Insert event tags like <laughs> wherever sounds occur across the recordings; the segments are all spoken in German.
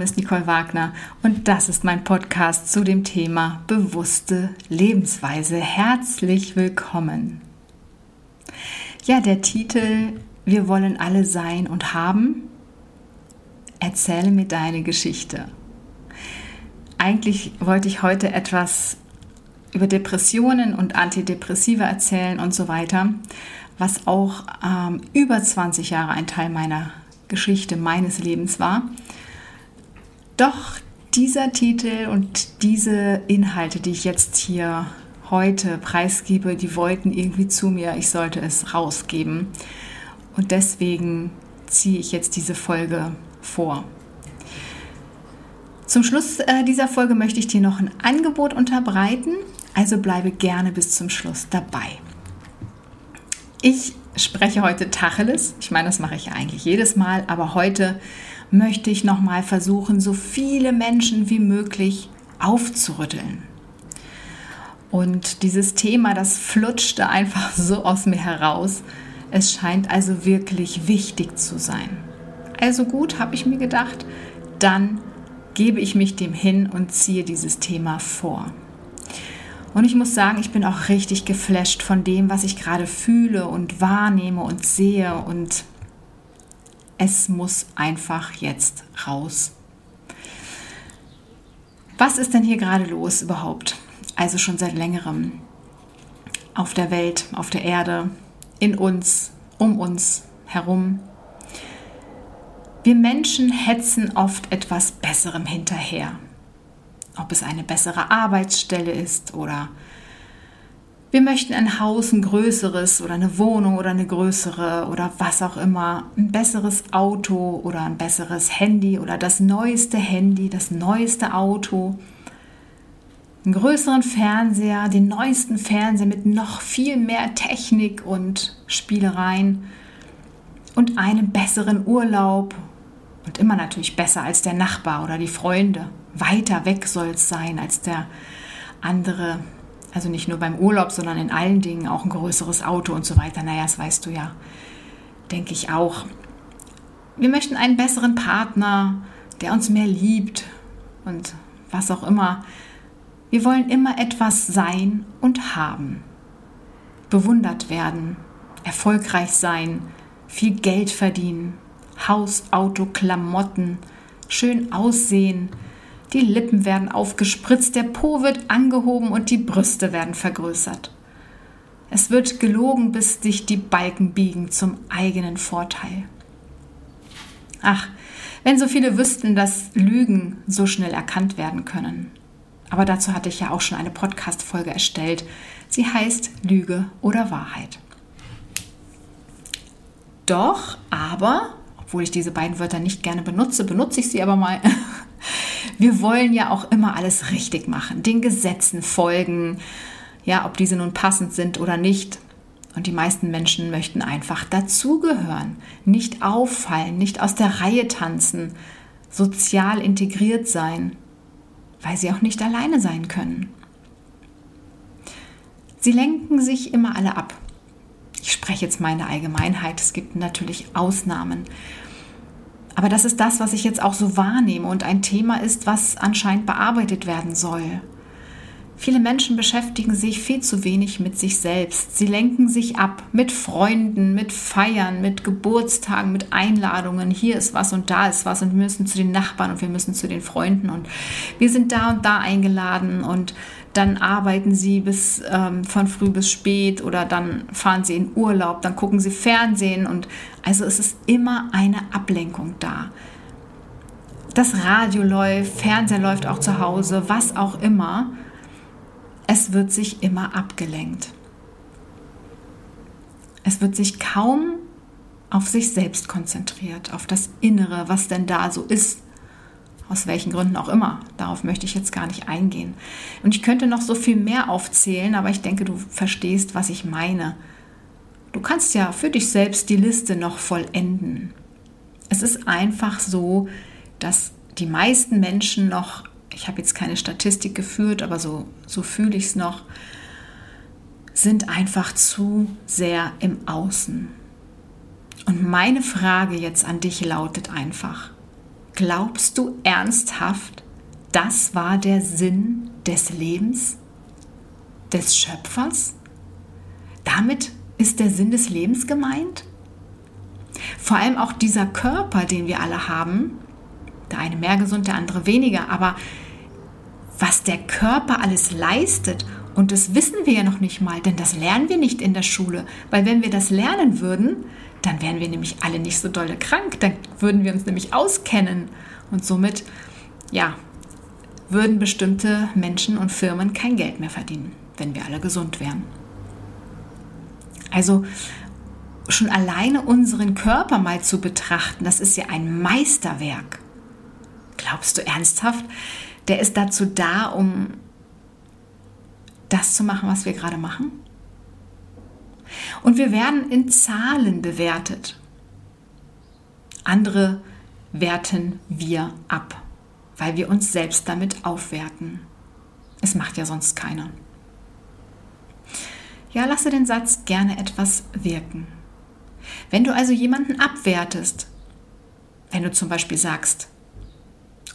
Name ist Nicole Wagner und das ist mein Podcast zu dem Thema bewusste Lebensweise. Herzlich willkommen. Ja, der Titel Wir wollen alle sein und haben. Erzähle mir deine Geschichte. Eigentlich wollte ich heute etwas über Depressionen und Antidepressiva erzählen und so weiter, was auch ähm, über 20 Jahre ein Teil meiner Geschichte meines Lebens war. Doch dieser Titel und diese Inhalte, die ich jetzt hier heute preisgebe, die wollten irgendwie zu mir, ich sollte es rausgeben. Und deswegen ziehe ich jetzt diese Folge vor. Zum Schluss äh, dieser Folge möchte ich dir noch ein Angebot unterbreiten, also bleibe gerne bis zum Schluss dabei. Ich spreche heute Tacheles. Ich meine, das mache ich ja eigentlich jedes Mal, aber heute möchte ich noch mal versuchen, so viele Menschen wie möglich aufzurütteln. Und dieses Thema, das flutschte einfach <laughs> so aus mir heraus. Es scheint also wirklich wichtig zu sein. Also gut, habe ich mir gedacht, dann gebe ich mich dem hin und ziehe dieses Thema vor. Und ich muss sagen, ich bin auch richtig geflasht von dem, was ich gerade fühle und wahrnehme und sehe. Und es muss einfach jetzt raus. Was ist denn hier gerade los überhaupt? Also schon seit längerem. Auf der Welt, auf der Erde, in uns, um uns herum. Wir Menschen hetzen oft etwas Besserem hinterher ob es eine bessere Arbeitsstelle ist oder wir möchten ein Haus, ein größeres oder eine Wohnung oder eine größere oder was auch immer, ein besseres Auto oder ein besseres Handy oder das neueste Handy, das neueste Auto, einen größeren Fernseher, den neuesten Fernseher mit noch viel mehr Technik und Spielereien und einen besseren Urlaub und immer natürlich besser als der Nachbar oder die Freunde weiter weg soll es sein als der andere. Also nicht nur beim Urlaub, sondern in allen Dingen auch ein größeres Auto und so weiter. Naja, das weißt du ja, denke ich auch. Wir möchten einen besseren Partner, der uns mehr liebt und was auch immer. Wir wollen immer etwas sein und haben. Bewundert werden, erfolgreich sein, viel Geld verdienen, Haus, Auto, Klamotten, schön aussehen, die Lippen werden aufgespritzt, der Po wird angehoben und die Brüste werden vergrößert. Es wird gelogen, bis sich die Balken biegen zum eigenen Vorteil. Ach, wenn so viele wüssten, dass Lügen so schnell erkannt werden können. Aber dazu hatte ich ja auch schon eine Podcast-Folge erstellt. Sie heißt Lüge oder Wahrheit. Doch, aber, obwohl ich diese beiden Wörter nicht gerne benutze, benutze ich sie aber mal. <laughs> Wir wollen ja auch immer alles richtig machen, den Gesetzen folgen, ja, ob diese nun passend sind oder nicht. Und die meisten Menschen möchten einfach dazugehören, nicht auffallen, nicht aus der Reihe tanzen, sozial integriert sein, weil sie auch nicht alleine sein können. Sie lenken sich immer alle ab. Ich spreche jetzt meine Allgemeinheit, es gibt natürlich Ausnahmen. Aber das ist das, was ich jetzt auch so wahrnehme und ein Thema ist, was anscheinend bearbeitet werden soll. Viele Menschen beschäftigen sich viel zu wenig mit sich selbst. Sie lenken sich ab mit Freunden, mit Feiern, mit Geburtstagen, mit Einladungen. Hier ist was und da ist was und wir müssen zu den Nachbarn und wir müssen zu den Freunden und wir sind da und da eingeladen und dann arbeiten sie bis ähm, von früh bis spät oder dann fahren sie in Urlaub, dann gucken sie Fernsehen und also es ist immer eine Ablenkung da. Das Radio läuft, Fernseher läuft auch zu Hause, was auch immer. Es wird sich immer abgelenkt. Es wird sich kaum auf sich selbst konzentriert, auf das Innere, was denn da so ist aus welchen Gründen auch immer. Darauf möchte ich jetzt gar nicht eingehen. Und ich könnte noch so viel mehr aufzählen, aber ich denke, du verstehst, was ich meine. Du kannst ja für dich selbst die Liste noch vollenden. Es ist einfach so, dass die meisten Menschen noch, ich habe jetzt keine Statistik geführt, aber so, so fühle ich es noch, sind einfach zu sehr im Außen. Und meine Frage jetzt an dich lautet einfach, Glaubst du ernsthaft, das war der Sinn des Lebens, des Schöpfers? Damit ist der Sinn des Lebens gemeint? Vor allem auch dieser Körper, den wir alle haben, der eine mehr gesund, der andere weniger, aber was der Körper alles leistet, und das wissen wir ja noch nicht mal, denn das lernen wir nicht in der Schule, weil wenn wir das lernen würden, dann wären wir nämlich alle nicht so dolle krank, dann würden wir uns nämlich auskennen und somit, ja, würden bestimmte Menschen und Firmen kein Geld mehr verdienen, wenn wir alle gesund wären. Also schon alleine unseren Körper mal zu betrachten, das ist ja ein Meisterwerk. Glaubst du ernsthaft, der ist dazu da, um das zu machen, was wir gerade machen? Und wir werden in Zahlen bewertet. Andere werten wir ab, weil wir uns selbst damit aufwerten. Es macht ja sonst keiner. Ja, lasse den Satz gerne etwas wirken. Wenn du also jemanden abwertest, wenn du zum Beispiel sagst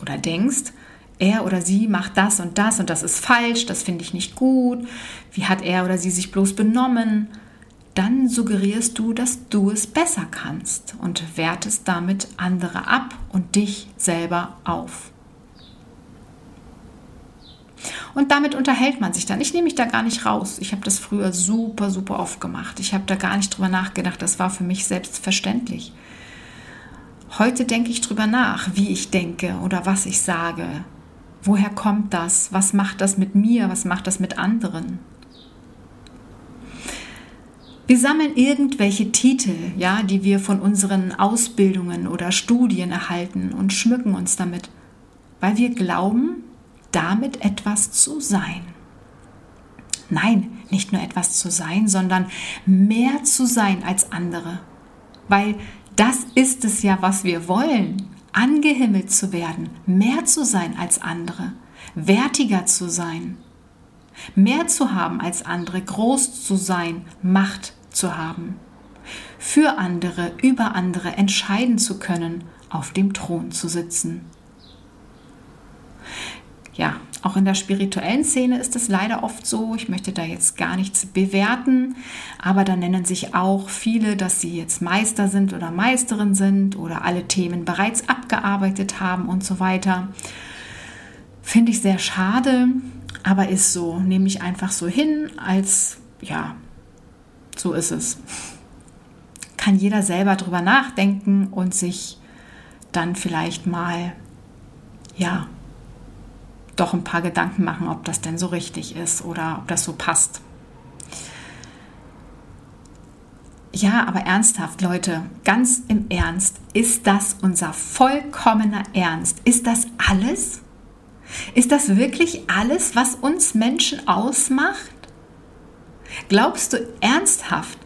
oder denkst, er oder sie macht das und das und das ist falsch, das finde ich nicht gut, wie hat er oder sie sich bloß benommen, dann suggerierst du, dass du es besser kannst und wertest damit andere ab und dich selber auf. Und damit unterhält man sich dann. Ich nehme mich da gar nicht raus. Ich habe das früher super, super oft gemacht. Ich habe da gar nicht drüber nachgedacht. Das war für mich selbstverständlich. Heute denke ich drüber nach, wie ich denke oder was ich sage. Woher kommt das? Was macht das mit mir? Was macht das mit anderen? Wir sammeln irgendwelche Titel, ja, die wir von unseren Ausbildungen oder Studien erhalten und schmücken uns damit, weil wir glauben, damit etwas zu sein. Nein, nicht nur etwas zu sein, sondern mehr zu sein als andere. Weil das ist es ja, was wir wollen. Angehimmelt zu werden, mehr zu sein als andere, wertiger zu sein, mehr zu haben als andere, groß zu sein, Macht zu haben, für andere, über andere entscheiden zu können, auf dem Thron zu sitzen ja, auch in der spirituellen Szene ist es leider oft so. Ich möchte da jetzt gar nichts bewerten, aber da nennen sich auch viele, dass sie jetzt Meister sind oder Meisterin sind oder alle Themen bereits abgearbeitet haben und so weiter. Finde ich sehr schade, aber ist so. Nehme ich einfach so hin, als ja, so ist es. Kann jeder selber drüber nachdenken und sich dann vielleicht mal, ja, doch ein paar Gedanken machen, ob das denn so richtig ist oder ob das so passt. Ja, aber ernsthaft, Leute, ganz im Ernst, ist das unser vollkommener Ernst? Ist das alles? Ist das wirklich alles, was uns Menschen ausmacht? Glaubst du ernsthaft,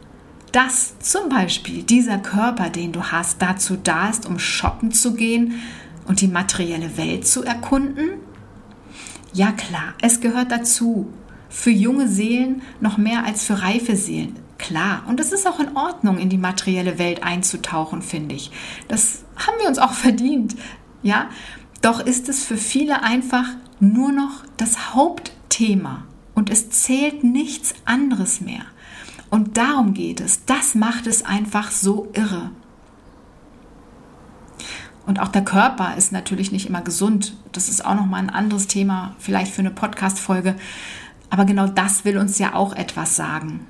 dass zum Beispiel dieser Körper, den du hast, dazu da ist, um shoppen zu gehen und die materielle Welt zu erkunden? Ja klar, es gehört dazu. Für junge Seelen noch mehr als für reife Seelen. Klar, und es ist auch in Ordnung, in die materielle Welt einzutauchen, finde ich. Das haben wir uns auch <laughs> verdient. Ja, doch ist es für viele einfach nur noch das Hauptthema und es zählt nichts anderes mehr. Und darum geht es. Das macht es einfach so irre. Und auch der Körper ist natürlich nicht immer gesund. Das ist auch nochmal ein anderes Thema, vielleicht für eine Podcast-Folge. Aber genau das will uns ja auch etwas sagen.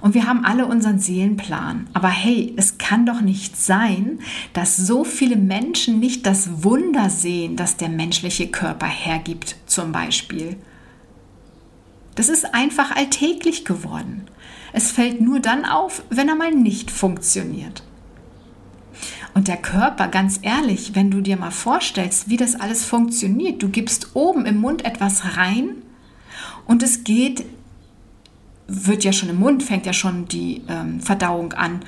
Und wir haben alle unseren Seelenplan. Aber hey, es kann doch nicht sein, dass so viele Menschen nicht das Wunder sehen, das der menschliche Körper hergibt, zum Beispiel. Das ist einfach alltäglich geworden. Es fällt nur dann auf, wenn er mal nicht funktioniert. Und der Körper, ganz ehrlich, wenn du dir mal vorstellst, wie das alles funktioniert, du gibst oben im Mund etwas rein und es geht, wird ja schon im Mund, fängt ja schon die ähm, Verdauung an.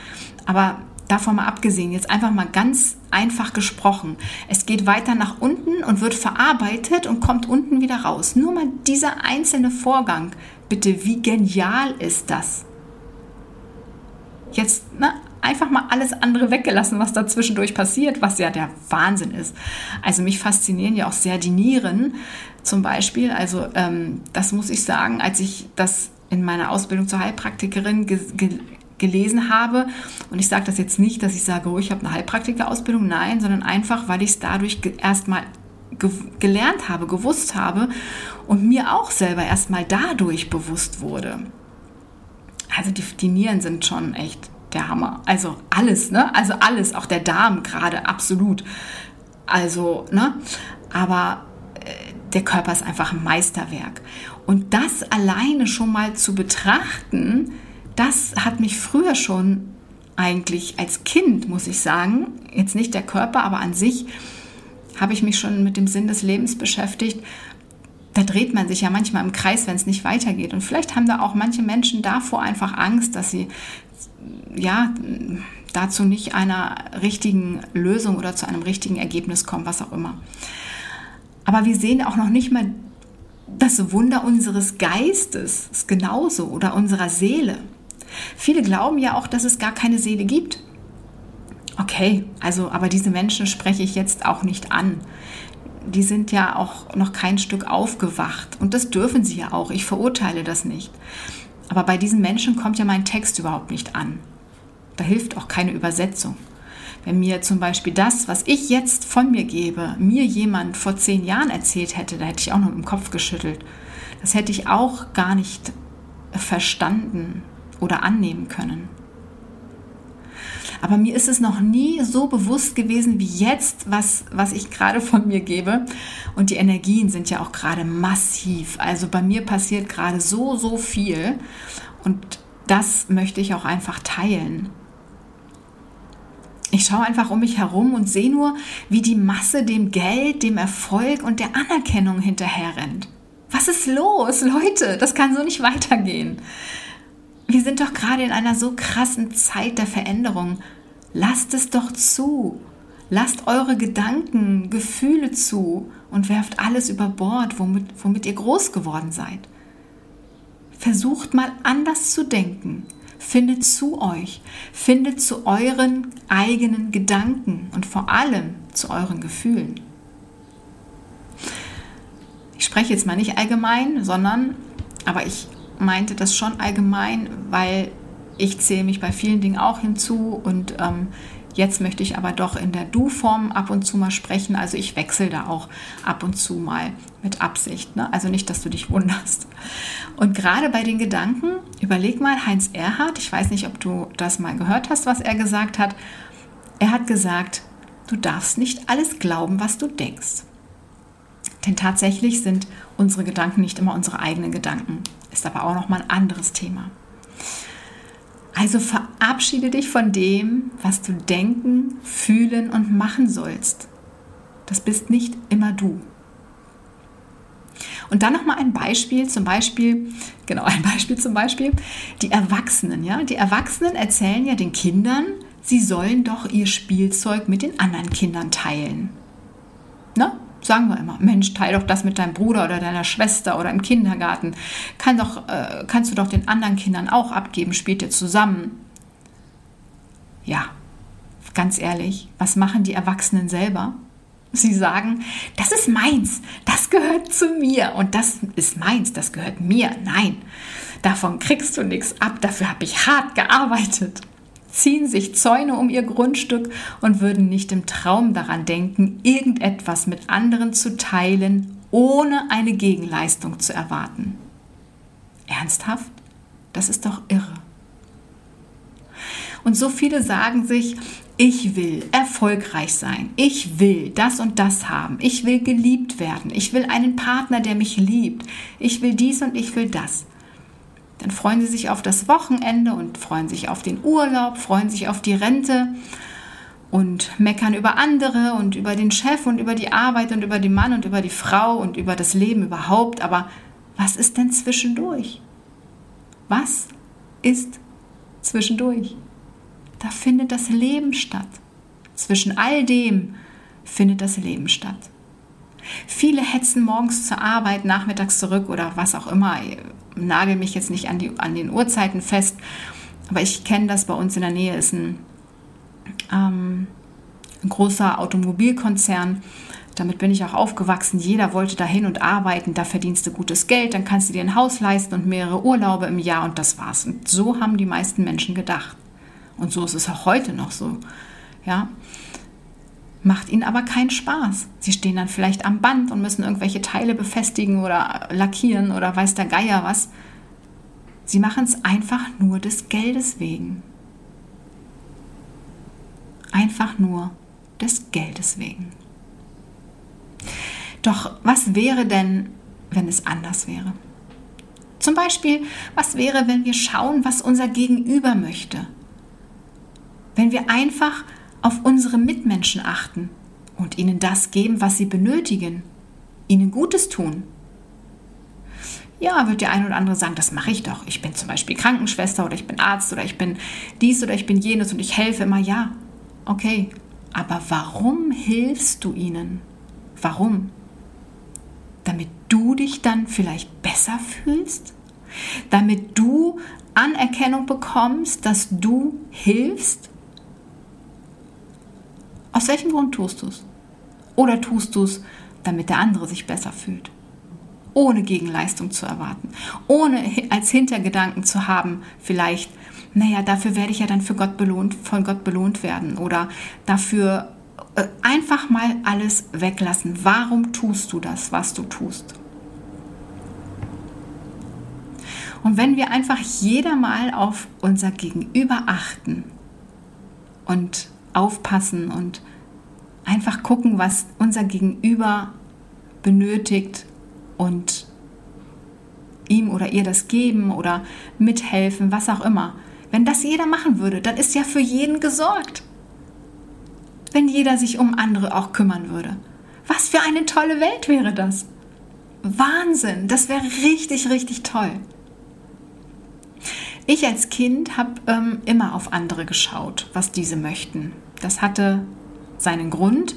Aber davon mal abgesehen, jetzt einfach mal ganz einfach gesprochen. Es geht weiter nach unten und wird verarbeitet und kommt unten wieder raus. Nur mal dieser einzelne Vorgang. Bitte, wie genial ist das? Jetzt, na, einfach mal alles andere weggelassen, was da zwischendurch passiert, was ja der Wahnsinn ist. Also mich faszinieren ja auch sehr die Nieren zum Beispiel. Also ähm, das muss ich sagen, als ich das in meiner Ausbildung zur Heilpraktikerin ge ge gelesen habe. Und ich sage das jetzt nicht, dass ich sage, oh, ich habe eine Heilpraktikerausbildung. Nein, sondern einfach, weil ich es dadurch erstmal ge gelernt habe, gewusst habe und mir auch selber erstmal dadurch bewusst wurde. Also die, die Nieren sind schon echt der Hammer. Also alles, ne? Also alles, auch der Darm gerade, absolut. Also, ne? Aber äh, der Körper ist einfach ein Meisterwerk. Und das alleine schon mal zu betrachten, das hat mich früher schon eigentlich als Kind, muss ich sagen, jetzt nicht der Körper, aber an sich, habe ich mich schon mit dem Sinn des Lebens beschäftigt. Da dreht man sich ja manchmal im Kreis, wenn es nicht weitergeht. Und vielleicht haben da auch manche Menschen davor einfach Angst, dass sie ja dazu nicht einer richtigen Lösung oder zu einem richtigen Ergebnis kommen, was auch immer. Aber wir sehen auch noch nicht mal das Wunder unseres Geistes, ist genauso, oder unserer Seele. Viele glauben ja auch, dass es gar keine Seele gibt. Okay, also, aber diese Menschen spreche ich jetzt auch nicht an. Die sind ja auch noch kein Stück aufgewacht und das dürfen sie ja auch. Ich verurteile das nicht. Aber bei diesen Menschen kommt ja mein Text überhaupt nicht an. Da hilft auch keine Übersetzung. Wenn mir zum Beispiel das, was ich jetzt von mir gebe, mir jemand vor zehn Jahren erzählt hätte, da hätte ich auch noch im Kopf geschüttelt. Das hätte ich auch gar nicht verstanden oder annehmen können. Aber mir ist es noch nie so bewusst gewesen wie jetzt, was, was ich gerade von mir gebe. Und die Energien sind ja auch gerade massiv. Also bei mir passiert gerade so, so viel. Und das möchte ich auch einfach teilen. Ich schaue einfach um mich herum und sehe nur, wie die Masse dem Geld, dem Erfolg und der Anerkennung hinterherrennt. Was ist los, Leute? Das kann so nicht weitergehen. Wir sind doch gerade in einer so krassen Zeit der Veränderung. Lasst es doch zu. Lasst eure Gedanken, Gefühle zu und werft alles über Bord, womit, womit ihr groß geworden seid. Versucht mal anders zu denken. Findet zu euch. Findet zu euren eigenen Gedanken und vor allem zu euren Gefühlen. Ich spreche jetzt mal nicht allgemein, sondern, aber ich meinte das schon allgemein, weil ich zähle mich bei vielen Dingen auch hinzu und ähm, jetzt möchte ich aber doch in der Du-Form ab und zu mal sprechen. Also ich wechsle da auch ab und zu mal mit Absicht. Ne? Also nicht, dass du dich wunderst. Und gerade bei den Gedanken, überleg mal, Heinz Erhardt, ich weiß nicht, ob du das mal gehört hast, was er gesagt hat. Er hat gesagt, du darfst nicht alles glauben, was du denkst. Denn tatsächlich sind unsere Gedanken nicht immer unsere eigenen Gedanken. Ist aber auch nochmal ein anderes Thema. Also verabschiede dich von dem, was du denken, fühlen und machen sollst. Das bist nicht immer du. Und dann nochmal ein Beispiel, zum Beispiel, genau, ein Beispiel zum Beispiel, die Erwachsenen, ja. Die Erwachsenen erzählen ja den Kindern, sie sollen doch ihr Spielzeug mit den anderen Kindern teilen. Ne? Sagen wir immer, Mensch, teil doch das mit deinem Bruder oder deiner Schwester oder im Kindergarten. Kann doch, äh, kannst du doch den anderen Kindern auch abgeben, spielt ihr zusammen. Ja, ganz ehrlich, was machen die Erwachsenen selber? Sie sagen, das ist meins, das gehört zu mir und das ist meins, das gehört mir. Nein, davon kriegst du nichts ab, dafür habe ich hart gearbeitet ziehen sich Zäune um ihr Grundstück und würden nicht im Traum daran denken, irgendetwas mit anderen zu teilen, ohne eine Gegenleistung zu erwarten. Ernsthaft? Das ist doch irre. Und so viele sagen sich, ich will erfolgreich sein, ich will das und das haben, ich will geliebt werden, ich will einen Partner, der mich liebt, ich will dies und ich will das. Dann freuen sie sich auf das Wochenende und freuen sich auf den Urlaub, freuen sich auf die Rente und meckern über andere und über den Chef und über die Arbeit und über den Mann und über die Frau und über das Leben überhaupt. Aber was ist denn zwischendurch? Was ist zwischendurch? Da findet das Leben statt. Zwischen all dem findet das Leben statt. Viele hetzen morgens zur Arbeit, nachmittags zurück oder was auch immer. Nagel mich jetzt nicht an, die, an den Uhrzeiten fest, aber ich kenne das bei uns in der Nähe ist ein ähm, ein großer Automobilkonzern. Damit bin ich auch aufgewachsen. Jeder wollte dahin und arbeiten. Da verdienst du gutes Geld, dann kannst du dir ein Haus leisten und mehrere Urlaube im Jahr und das war's. Und so haben die meisten Menschen gedacht. Und so ist es auch heute noch so. Ja. Macht ihnen aber keinen Spaß. Sie stehen dann vielleicht am Band und müssen irgendwelche Teile befestigen oder lackieren oder weiß der Geier was. Sie machen es einfach nur des Geldes wegen. Einfach nur des Geldes wegen. Doch was wäre denn, wenn es anders wäre? Zum Beispiel, was wäre, wenn wir schauen, was unser Gegenüber möchte? Wenn wir einfach auf unsere Mitmenschen achten und ihnen das geben, was sie benötigen, ihnen Gutes tun. Ja, wird der eine oder andere sagen, das mache ich doch. Ich bin zum Beispiel Krankenschwester oder ich bin Arzt oder ich bin dies oder ich bin jenes und ich helfe immer. Ja, okay. Aber warum hilfst du ihnen? Warum? Damit du dich dann vielleicht besser fühlst? Damit du Anerkennung bekommst, dass du hilfst? Aus welchem Grund tust du es? Oder tust du es, damit der andere sich besser fühlt? Ohne Gegenleistung zu erwarten. Ohne <laughs> als Hintergedanken zu haben, vielleicht, naja, dafür werde ich ja dann für Gott belohnt, von Gott belohnt werden. Oder dafür äh, einfach mal alles weglassen. Warum tust du das, was du tust? Und wenn wir einfach jeder mal auf unser Gegenüber achten und aufpassen und einfach gucken, was unser Gegenüber benötigt und ihm oder ihr das geben oder mithelfen, was auch immer. Wenn das jeder machen würde, dann ist ja für jeden gesorgt wenn jeder sich um andere auch kümmern würde. Was für eine tolle Welt wäre das? Wahnsinn, das wäre richtig, richtig toll. Ich als Kind habe ähm, immer auf andere geschaut, was diese möchten. Das hatte seinen Grund.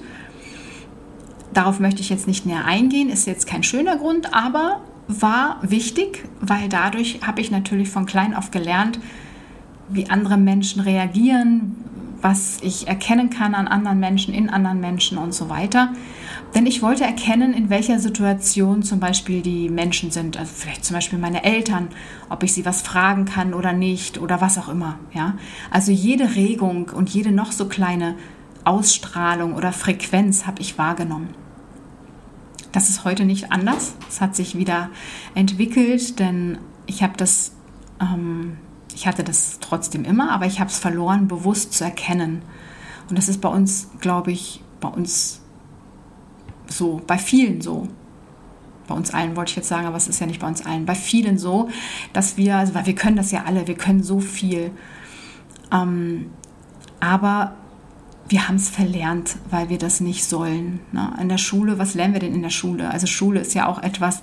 Darauf möchte ich jetzt nicht näher eingehen, ist jetzt kein schöner Grund, aber war wichtig, weil dadurch habe ich natürlich von klein auf gelernt, wie andere Menschen reagieren, was ich erkennen kann an anderen Menschen, in anderen Menschen und so weiter. Denn ich wollte erkennen, in welcher Situation zum Beispiel die Menschen sind. Also vielleicht zum Beispiel meine Eltern, ob ich sie was fragen kann oder nicht oder was auch immer. Ja? Also jede Regung und jede noch so kleine Ausstrahlung oder Frequenz habe ich wahrgenommen. Das ist heute nicht anders. Es hat sich wieder entwickelt, denn ich habe das ähm, ich hatte das trotzdem immer, aber ich habe es verloren, bewusst zu erkennen. Und das ist bei uns, glaube ich, bei uns so, bei vielen so. Bei uns allen wollte ich jetzt sagen, aber es ist ja nicht bei uns allen. Bei vielen so, dass wir, also, weil wir können das ja alle, wir können so viel. Ähm, aber wir haben es verlernt, weil wir das nicht sollen. Ne? In der Schule, was lernen wir denn in der Schule? Also Schule ist ja auch etwas,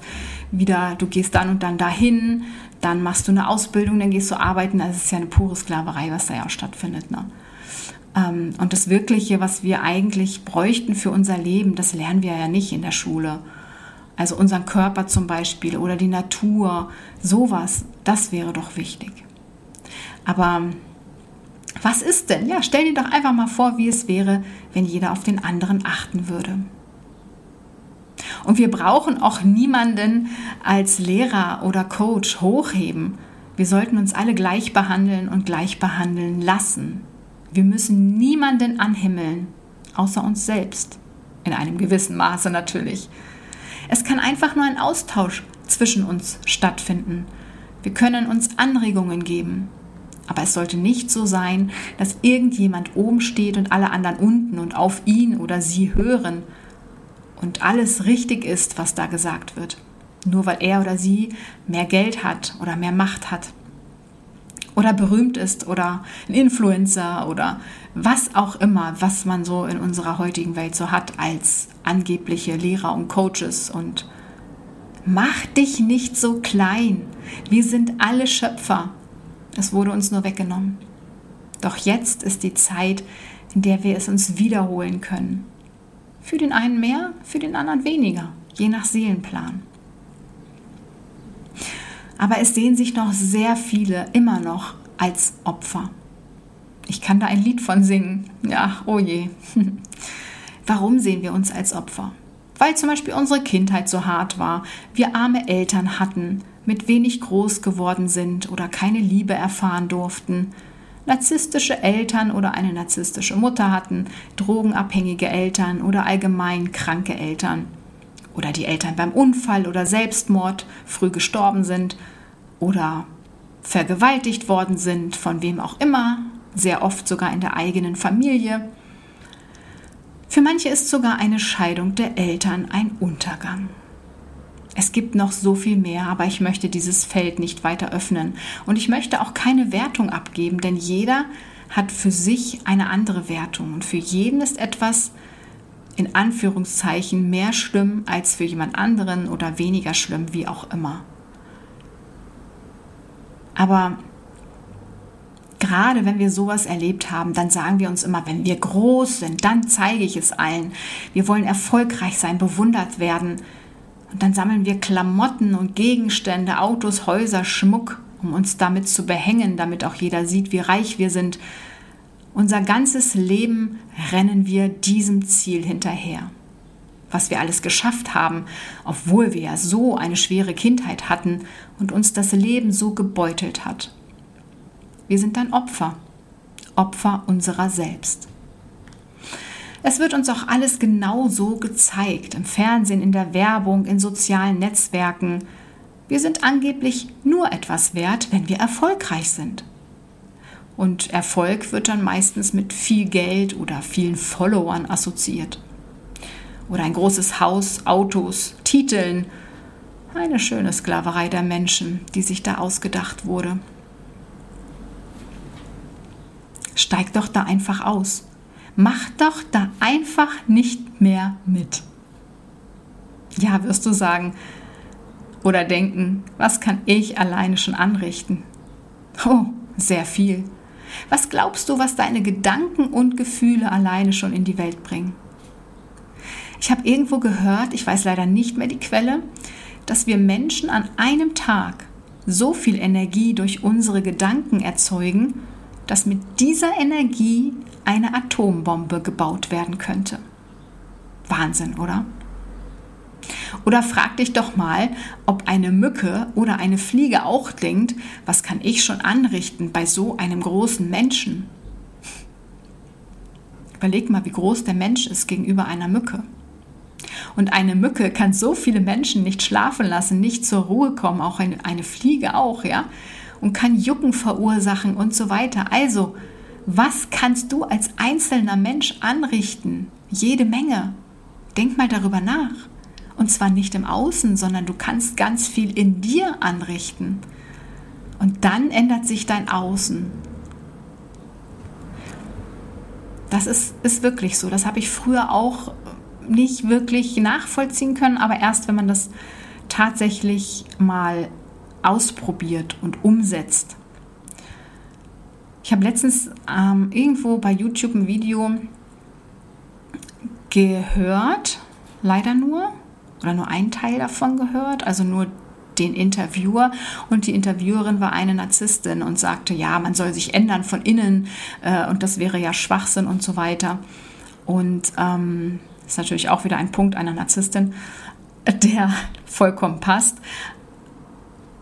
wieder, du gehst dann und dann dahin, dann machst du eine Ausbildung, dann gehst du arbeiten. Also es ist ja eine pure Sklaverei, was da ja auch stattfindet. Ne? Ähm, und das Wirkliche, was wir eigentlich bräuchten für unser Leben, das lernen wir ja nicht in der Schule. Also unseren Körper zum Beispiel oder die Natur, sowas, das wäre doch wichtig. Aber was ist denn? Ja, stell dir doch einfach mal vor, wie es wäre, wenn jeder auf den anderen achten würde. Und wir brauchen auch niemanden als Lehrer oder Coach hochheben. Wir sollten uns alle gleich behandeln und gleich behandeln lassen. Wir müssen niemanden anhimmeln, außer uns selbst. In einem gewissen Maße natürlich. Es kann einfach nur ein Austausch zwischen uns stattfinden. Wir können uns Anregungen geben. Aber es sollte nicht so sein, dass irgendjemand oben steht und alle anderen unten und auf ihn oder sie hören und alles richtig ist, was da gesagt wird. Nur weil er oder sie mehr Geld hat oder mehr Macht hat oder berühmt ist oder ein Influencer oder was auch immer, was man so in unserer heutigen Welt so hat als angebliche Lehrer und Coaches und mach dich nicht so klein. Wir sind alle Schöpfer es wurde uns nur weggenommen. Doch jetzt ist die Zeit, in der wir es uns wiederholen können. Für den einen mehr, für den anderen weniger, je nach Seelenplan. Aber es sehen sich noch sehr viele immer noch als Opfer. Ich kann da ein Lied von singen. Ja, oh je. <laughs> Warum sehen wir uns als Opfer? Weil zum Beispiel unsere Kindheit so hart war, wir arme Eltern hatten, mit wenig groß geworden sind oder keine Liebe erfahren durften, narzisstische Eltern oder eine narzisstische Mutter hatten, drogenabhängige Eltern oder allgemein kranke Eltern oder die Eltern beim Unfall oder Selbstmord früh gestorben sind oder vergewaltigt worden sind, von wem auch immer, sehr oft sogar in der eigenen Familie. Für manche ist sogar eine Scheidung der Eltern ein Untergang. Es gibt noch so viel mehr, aber ich möchte dieses Feld nicht weiter öffnen. Und ich möchte auch keine Wertung abgeben, denn jeder hat für sich eine andere Wertung. Und für jeden ist etwas in Anführungszeichen mehr schlimm als für jemand anderen oder weniger schlimm, wie auch immer. Aber gerade wenn wir sowas erlebt haben, dann sagen wir uns immer, wenn wir groß sind, dann zeige ich es allen. Wir wollen erfolgreich sein, bewundert werden. Und dann sammeln wir Klamotten und Gegenstände, Autos, Häuser, Schmuck, um uns damit zu behängen, damit auch jeder sieht, wie reich wir sind. Unser ganzes Leben rennen wir diesem Ziel hinterher. Was wir alles geschafft haben, obwohl wir ja so eine schwere Kindheit hatten und uns das Leben so gebeutelt hat. Wir sind dann Opfer, Opfer unserer selbst. Es wird uns auch alles genau so gezeigt, im Fernsehen, in der Werbung, in sozialen Netzwerken. Wir sind angeblich nur etwas wert, wenn wir erfolgreich sind. Und Erfolg wird dann meistens mit viel Geld oder vielen Followern assoziiert. Oder ein großes Haus, Autos, Titeln. Eine schöne Sklaverei der Menschen, die sich da ausgedacht wurde. Steig doch da einfach aus. Mach doch da einfach nicht mehr mit. Ja, wirst du sagen oder denken, was kann ich alleine schon anrichten? Oh, sehr viel. Was glaubst du, was deine Gedanken und Gefühle alleine schon in die Welt bringen? Ich habe irgendwo gehört, ich weiß leider nicht mehr die Quelle, dass wir Menschen an einem Tag so viel Energie durch unsere Gedanken erzeugen, dass mit dieser Energie eine Atombombe gebaut werden könnte. Wahnsinn, oder? Oder frag dich doch mal, ob eine Mücke oder eine Fliege auch denkt, was kann ich schon anrichten bei so einem großen Menschen? Überleg mal, wie groß der Mensch ist gegenüber einer Mücke. Und eine Mücke kann so viele Menschen nicht schlafen lassen, nicht zur Ruhe kommen, auch eine, eine Fliege auch, ja, und kann Jucken verursachen und so weiter. Also, was kannst du als einzelner Mensch anrichten? Jede Menge. Denk mal darüber nach. Und zwar nicht im Außen, sondern du kannst ganz viel in dir anrichten. Und dann ändert sich dein Außen. Das ist, ist wirklich so. Das habe ich früher auch nicht wirklich nachvollziehen können, aber erst wenn man das tatsächlich mal ausprobiert und umsetzt. Ich habe letztens ähm, irgendwo bei YouTube ein Video gehört, leider nur, oder nur einen Teil davon gehört, also nur den Interviewer und die Interviewerin war eine Narzisstin und sagte, ja, man soll sich ändern von innen äh, und das wäre ja Schwachsinn und so weiter. Und ähm, ist natürlich auch wieder ein Punkt einer Narzisstin, der vollkommen passt.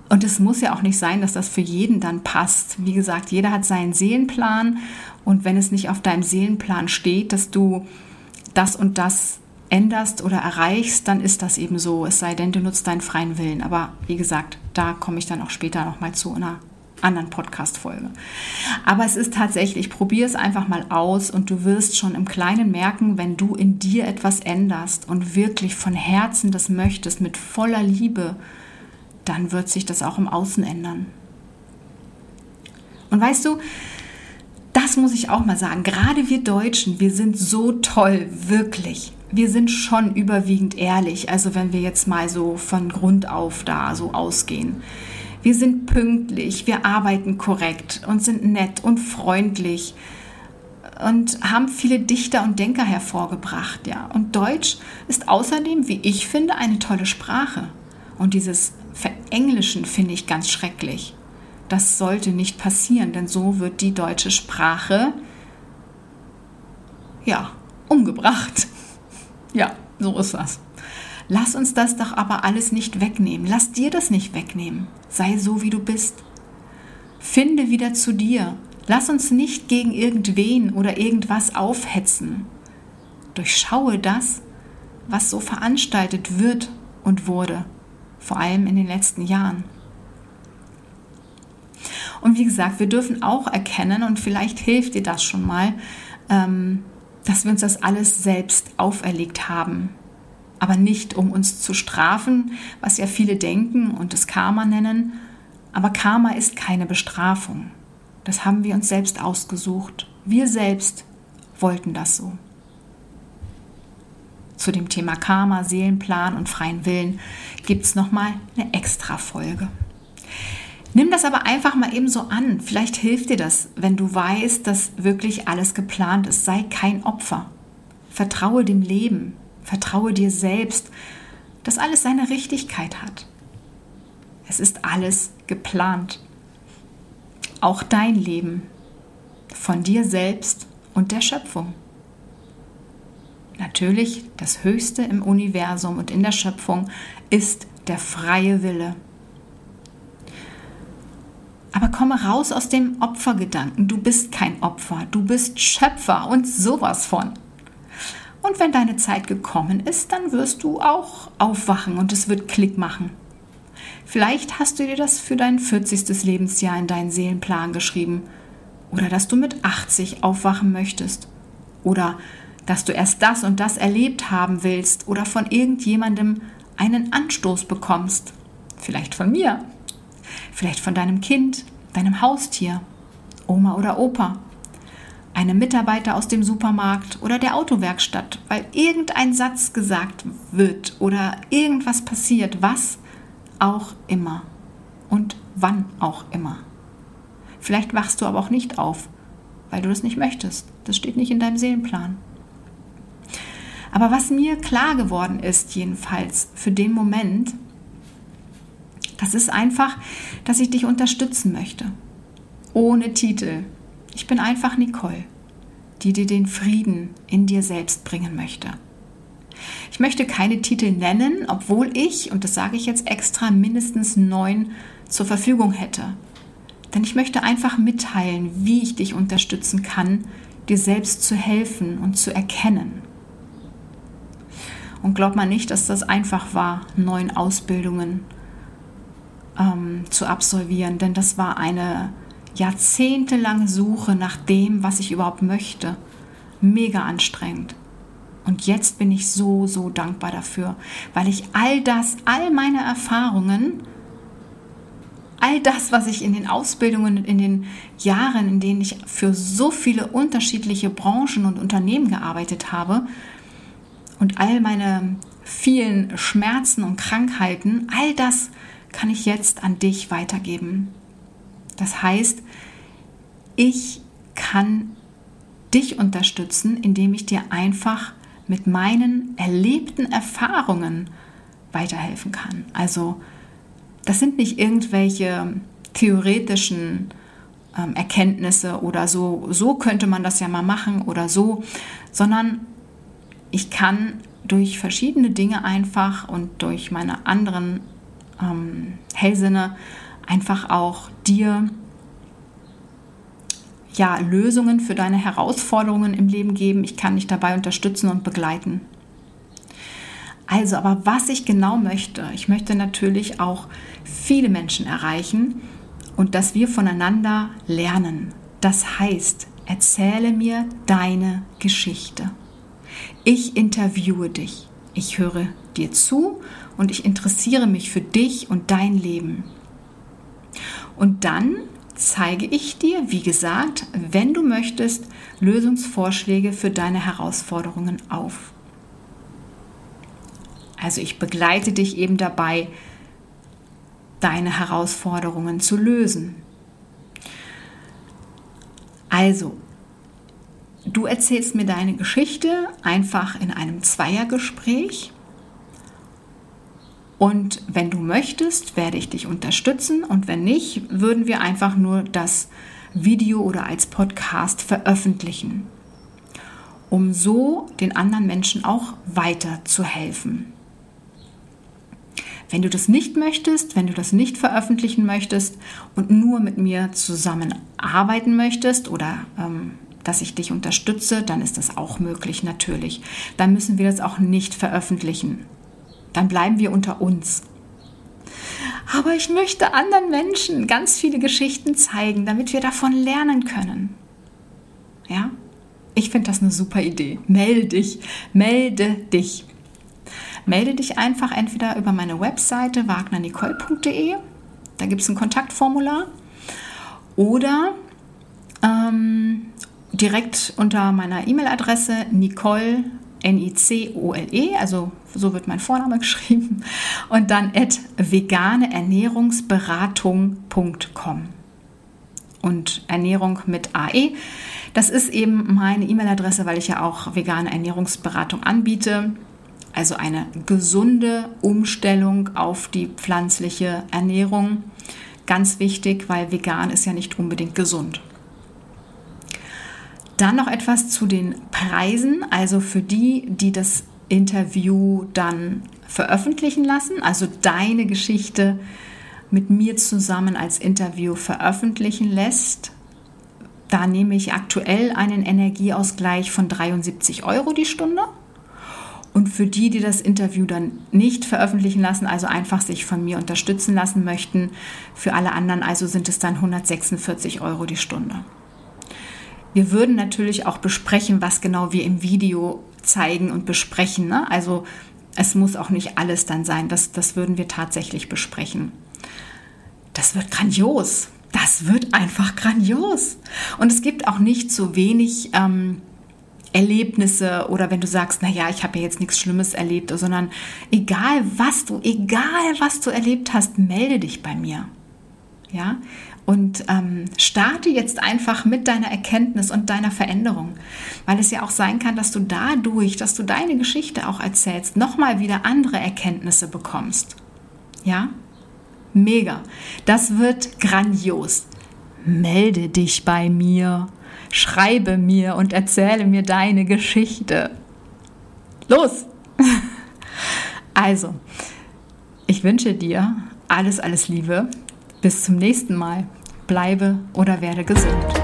Und es muss ja auch nicht sein, dass das für jeden dann passt. Wie gesagt, jeder hat seinen Seelenplan und wenn es nicht auf deinem Seelenplan steht, dass du das und das änderst oder erreichst, dann ist das eben so. Es sei denn, du nutzt deinen freien Willen. Aber wie gesagt, da komme ich dann auch später nochmal zu einer anderen Podcast-Folge. Aber es ist tatsächlich, probier es einfach mal aus und du wirst schon im Kleinen merken, wenn du in dir etwas änderst und wirklich von Herzen das möchtest, mit voller Liebe, dann wird sich das auch im Außen ändern. Und weißt du, das muss ich auch mal sagen, gerade wir Deutschen, wir sind so toll, wirklich. Wir sind schon überwiegend ehrlich, also wenn wir jetzt mal so von Grund auf da so ausgehen. Wir sind pünktlich, wir arbeiten korrekt und sind nett und freundlich und haben viele Dichter und Denker hervorgebracht, ja. Und Deutsch ist außerdem, wie ich finde, eine tolle Sprache. Und dieses Verenglischen finde ich ganz schrecklich. das sollte nicht passieren, denn so wird die deutsche Sprache ja umgebracht. <laughs> Ja, so ist das. Lass uns das doch aber alles nicht wegnehmen. Lass dir das nicht wegnehmen. Sei so, wie du bist. Finde wieder zu dir. Lass uns nicht gegen irgendwen oder irgendwas aufhetzen. Durchschaue das, was so veranstaltet wird und wurde, vor allem in den letzten Jahren. Und wie gesagt, wir dürfen auch erkennen, und vielleicht hilft dir das schon mal, ähm, dass wir uns das alles selbst auferlegt haben. Aber nicht, um uns zu strafen, was ja viele denken und das Karma nennen. Aber Karma ist keine Bestrafung. Das haben wir uns selbst ausgesucht. Wir selbst wollten das so. Zu dem Thema Karma, Seelenplan und freien Willen gibt es nochmal eine extra Folge. Nimm das aber einfach mal eben so an. Vielleicht hilft dir das, wenn du weißt, dass wirklich alles geplant ist. Sei kein Opfer. Vertraue dem Leben. Vertraue dir selbst, dass alles seine Richtigkeit hat. Es ist alles geplant. Auch dein Leben. Von dir selbst und der Schöpfung. Natürlich, das Höchste im Universum und in der Schöpfung ist der freie Wille. Aber komme raus aus dem Opfergedanken. Du bist kein Opfer, du bist Schöpfer und sowas von. Und wenn deine Zeit gekommen ist, dann wirst du auch aufwachen und es wird Klick machen. Vielleicht hast du dir das für dein 40. Lebensjahr in deinen Seelenplan geschrieben. Oder dass du mit 80 aufwachen möchtest. Oder dass du erst das und das erlebt haben willst oder von irgendjemandem einen Anstoß bekommst. Vielleicht von mir Vielleicht von deinem Kind, deinem Haustier, Oma oder Opa, einem Mitarbeiter aus dem Supermarkt oder der Autowerkstatt, weil irgendein Satz gesagt wird oder irgendwas passiert, was auch immer und wann auch immer. Vielleicht wachst du aber auch nicht auf, weil du das nicht möchtest. Das steht nicht in deinem Seelenplan. Aber was mir klar geworden ist, jedenfalls für den Moment, das ist einfach, dass ich dich unterstützen möchte. Ohne Titel. Ich bin einfach Nicole, die dir den Frieden in dir selbst bringen möchte. Ich möchte keine Titel nennen, obwohl ich, und das sage ich jetzt extra, mindestens neun zur Verfügung hätte. Denn ich möchte einfach mitteilen, wie ich dich unterstützen kann, dir selbst zu helfen und zu erkennen. Und glaub mal nicht, dass das einfach war, neun Ausbildungen ähm, zu absolvieren, denn das war eine jahrzehntelange Suche nach dem, was ich überhaupt möchte. Mega anstrengend. Und jetzt bin ich so, so dankbar dafür, weil ich all das, all meine Erfahrungen, all das, was ich in den Ausbildungen, in den Jahren, in denen ich für so viele unterschiedliche Branchen und Unternehmen gearbeitet habe und all meine vielen Schmerzen und Krankheiten, all das kann ich jetzt an dich weitergeben. Das heißt, ich kann dich unterstützen, indem ich dir einfach mit meinen erlebten Erfahrungen weiterhelfen kann. Also das sind nicht irgendwelche theoretischen ähm, Erkenntnisse oder so, so könnte man das ja mal machen oder so, sondern ich kann durch verschiedene Dinge einfach und durch meine anderen ähm, Hellsinne einfach auch dir ja, Lösungen für deine Herausforderungen im Leben geben. Ich kann dich dabei unterstützen und begleiten. Also, aber was ich genau möchte, ich möchte natürlich auch viele Menschen erreichen und dass wir voneinander lernen. Das heißt, erzähle mir deine Geschichte. Ich interviewe dich. Ich höre dir zu und ich interessiere mich für dich und dein Leben. Und dann zeige ich dir, wie gesagt, wenn du möchtest, Lösungsvorschläge für deine Herausforderungen auf. Also ich begleite dich eben dabei, deine Herausforderungen zu lösen. Also, du erzählst mir deine Geschichte einfach in einem Zweiergespräch Und wenn du möchtest, werde ich dich unterstützen. Und wenn nicht, würden wir einfach nur das Video oder als Podcast veröffentlichen, um so den anderen Menschen auch weiter zu helfen. Wenn du das nicht möchtest, wenn du das nicht veröffentlichen möchtest und nur mit mir zusammenarbeiten möchtest oder ähm, dass ich dich unterstütze, dann ist das auch möglich natürlich. Dann müssen wir das auch nicht veröffentlichen. Dann bleiben wir unter uns. Aber ich möchte anderen Menschen ganz viele Geschichten zeigen, damit wir davon lernen können. Ja? Ich finde das eine super Idee. Melde dich, melde dich. Melde dich einfach entweder über meine Webseite wagnernicole.de, da gibt es ein Kontaktformular, oder ähm, direkt unter meiner E-Mail-Adresse Nicole, N-I-C-O-L-E, also so wird mein Vorname <laughs> geschrieben, und dann at veganeernährungsberatung.com. Und Ernährung mit AE. Das ist eben meine E-Mail-Adresse, weil ich ja auch vegane Ernährungsberatung anbiete. Also eine gesunde Umstellung auf die pflanzliche Ernährung. Ganz wichtig, weil vegan ist ja nicht unbedingt gesund. Dann noch etwas zu den Preisen, also für die, die das Interview dann veröffentlichen lassen, also deine Geschichte mit mir zusammen als Interview veröffentlichen lässt. Da nehme ich aktuell einen Energieausgleich von 73 Euro die Stunde. Und für die, die das Interview dann nicht veröffentlichen lassen, also einfach sich von mir unterstützen lassen möchten, für alle anderen also sind es dann 146 Euro die Stunde. Wir würden natürlich auch besprechen, was genau wir im Video zeigen und besprechen. Ne? Also es muss auch nicht alles dann sein. Das, das würden wir tatsächlich besprechen. Das wird grandios. Das wird einfach grandios. Und es gibt auch nicht so wenig ähm, Erlebnisse oder wenn du sagst, naja, ich habe ja jetzt nichts Schlimmes erlebt, sondern egal was du, egal was du erlebt hast, melde dich bei mir. Ja, und ähm, starte jetzt einfach mit deiner Erkenntnis und deiner Veränderung, weil es ja auch sein kann, dass du dadurch, dass du deine Geschichte auch erzählst, nochmal wieder andere Erkenntnisse bekommst. Ja? Mega. Das wird grandios. Melde dich bei mir, schreibe mir und erzähle mir deine Geschichte. Los! <laughs> Also, ich wünsche dir alles, alles Liebe bis zum nächsten Mal. Bleibe oder werde gesund.